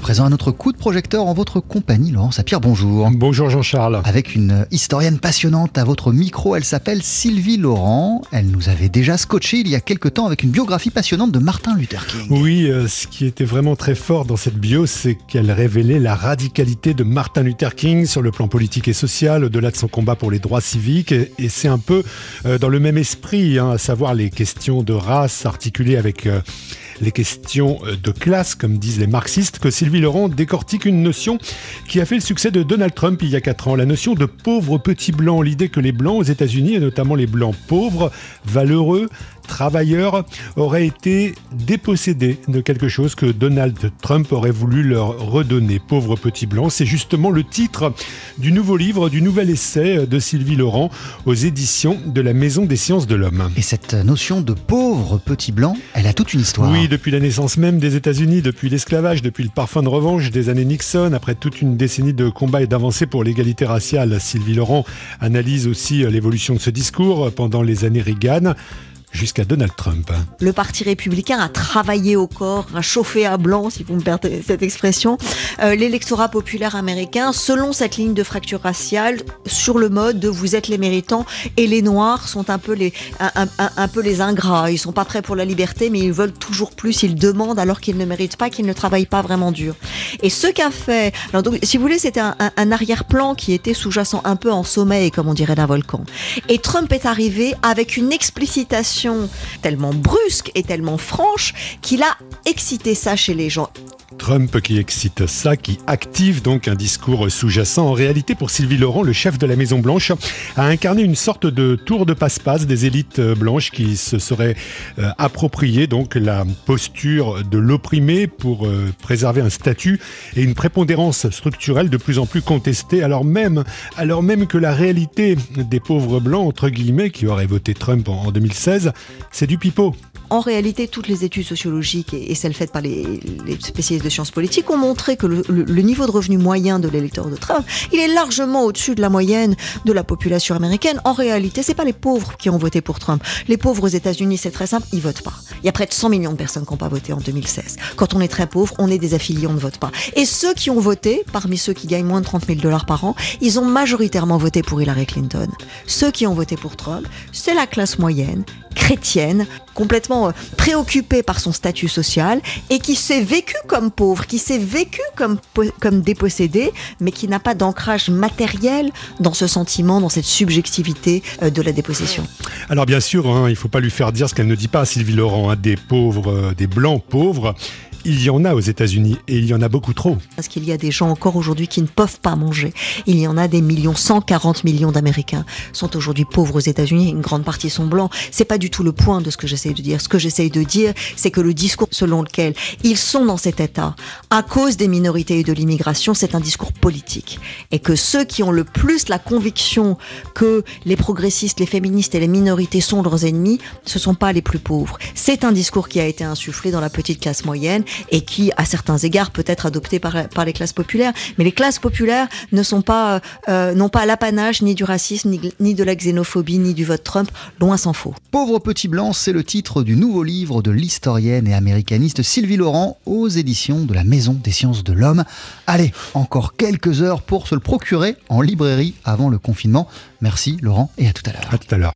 à présent à notre coup de projecteur en votre compagnie, Laurent Sapir. Bonjour. Bonjour Jean-Charles. Avec une historienne passionnante à votre micro, elle s'appelle Sylvie Laurent. Elle nous avait déjà scotché il y a quelque temps avec une biographie passionnante de Martin Luther King. Oui, euh, ce qui était vraiment très fort dans cette bio, c'est qu'elle révélait la radicalité de Martin Luther King sur le plan politique et social, au-delà de son combat pour les droits civiques. Et c'est un peu euh, dans le même esprit, hein, à savoir les questions de race articulées avec euh, les questions euh, de classe, comme disent les marxistes, que Sylvie Laurent décortique une notion qui a fait le succès de Donald Trump il y a 4 ans, la notion de pauvre petit blanc, l'idée que les blancs aux États-Unis, et notamment les blancs pauvres, valeureux, travailleurs auraient été dépossédés de quelque chose que Donald Trump aurait voulu leur redonner. Pauvres petits blancs, c'est justement le titre du nouveau livre, du nouvel essai de Sylvie Laurent aux éditions de la Maison des sciences de l'homme. Et cette notion de pauvre petit blanc, elle a toute une histoire. Oui, depuis la naissance même des États-Unis, depuis l'esclavage, depuis le parfum de revanche des années Nixon, après toute une décennie de combats et d'avancées pour l'égalité raciale, Sylvie Laurent analyse aussi l'évolution de ce discours pendant les années Reagan jusqu'à Donald Trump. Le Parti républicain a travaillé au corps, a chauffé à blanc, si vous me permettez cette expression, euh, l'électorat populaire américain selon cette ligne de fracture raciale sur le mode de vous êtes les méritants et les noirs sont un peu les, un, peu les ingrats. Ils sont pas prêts pour la liberté, mais ils veulent toujours plus. Ils demandent alors qu'ils ne méritent pas, qu'ils ne travaillent pas vraiment dur. Et ce qu'a fait, alors si vous voulez, c'était un arrière-plan qui était sous-jacent un peu en sommeil, comme on dirait d'un volcan. Et Trump est arrivé avec une explicitation tellement brusque et tellement franche qu'il a excité ça chez les gens. Trump qui excite ça, qui active donc un discours sous-jacent. En réalité, pour Sylvie Laurent, le chef de la Maison Blanche, a incarné une sorte de tour de passe-passe des élites blanches qui se seraient euh, approprié donc la posture de l'opprimé pour euh, préserver un statut et une prépondérance structurelle de plus en plus contestée, alors même, alors même que la réalité des pauvres blancs entre guillemets qui auraient voté Trump en 2016, c'est du pipeau en réalité, toutes les études sociologiques et, celles faites par les, spécialistes de sciences politiques ont montré que le, niveau de revenu moyen de l'électeur de Trump, il est largement au-dessus de la moyenne de la population américaine. En réalité, c'est pas les pauvres qui ont voté pour Trump. Les pauvres aux États-Unis, c'est très simple, ils votent pas. Il y a près de 100 millions de personnes qui n'ont pas voté en 2016. Quand on est très pauvre, on est des affiliés, on ne vote pas. Et ceux qui ont voté, parmi ceux qui gagnent moins de 30 000 dollars par an, ils ont majoritairement voté pour Hillary Clinton. Ceux qui ont voté pour Trump, c'est la classe moyenne chrétienne, complètement euh, préoccupée par son statut social et qui s'est vécu comme pauvre, qui s'est vécu comme, comme dépossédé, mais qui n'a pas d'ancrage matériel dans ce sentiment, dans cette subjectivité euh, de la dépossession. Alors bien sûr, hein, il ne faut pas lui faire dire ce qu'elle ne dit pas, Sylvie Laurent, hein, des pauvres, euh, des blancs pauvres il y en a aux États-Unis et il y en a beaucoup trop. Parce qu'il y a des gens encore aujourd'hui qui ne peuvent pas manger. Il y en a des millions, 140 millions d'Américains sont aujourd'hui pauvres aux États-Unis. Une grande partie sont blancs. C'est pas du tout le point de ce que j'essaie de dire. Ce que j'essaie de dire, c'est que le discours selon lequel ils sont dans cet état à cause des minorités et de l'immigration, c'est un discours politique. Et que ceux qui ont le plus la conviction que les progressistes, les féministes et les minorités sont leurs ennemis, ce sont pas les plus pauvres. C'est un discours qui a été insufflé dans la petite classe moyenne et qui, à certains égards, peut être adopté par, par les classes populaires. Mais les classes populaires ne sont pas, euh, n'ont pas l'apanage ni du racisme, ni, ni de la xénophobie, ni du vote Trump. Loin s'en faut. Pauvre petit blanc, c'est le titre du nouveau livre de l'historienne et américaniste Sylvie Laurent aux éditions de la Maison des sciences de l'homme. Allez, encore quelques heures pour se le procurer en librairie avant le confinement. Merci Laurent et à tout à l'heure. À tout à l'heure.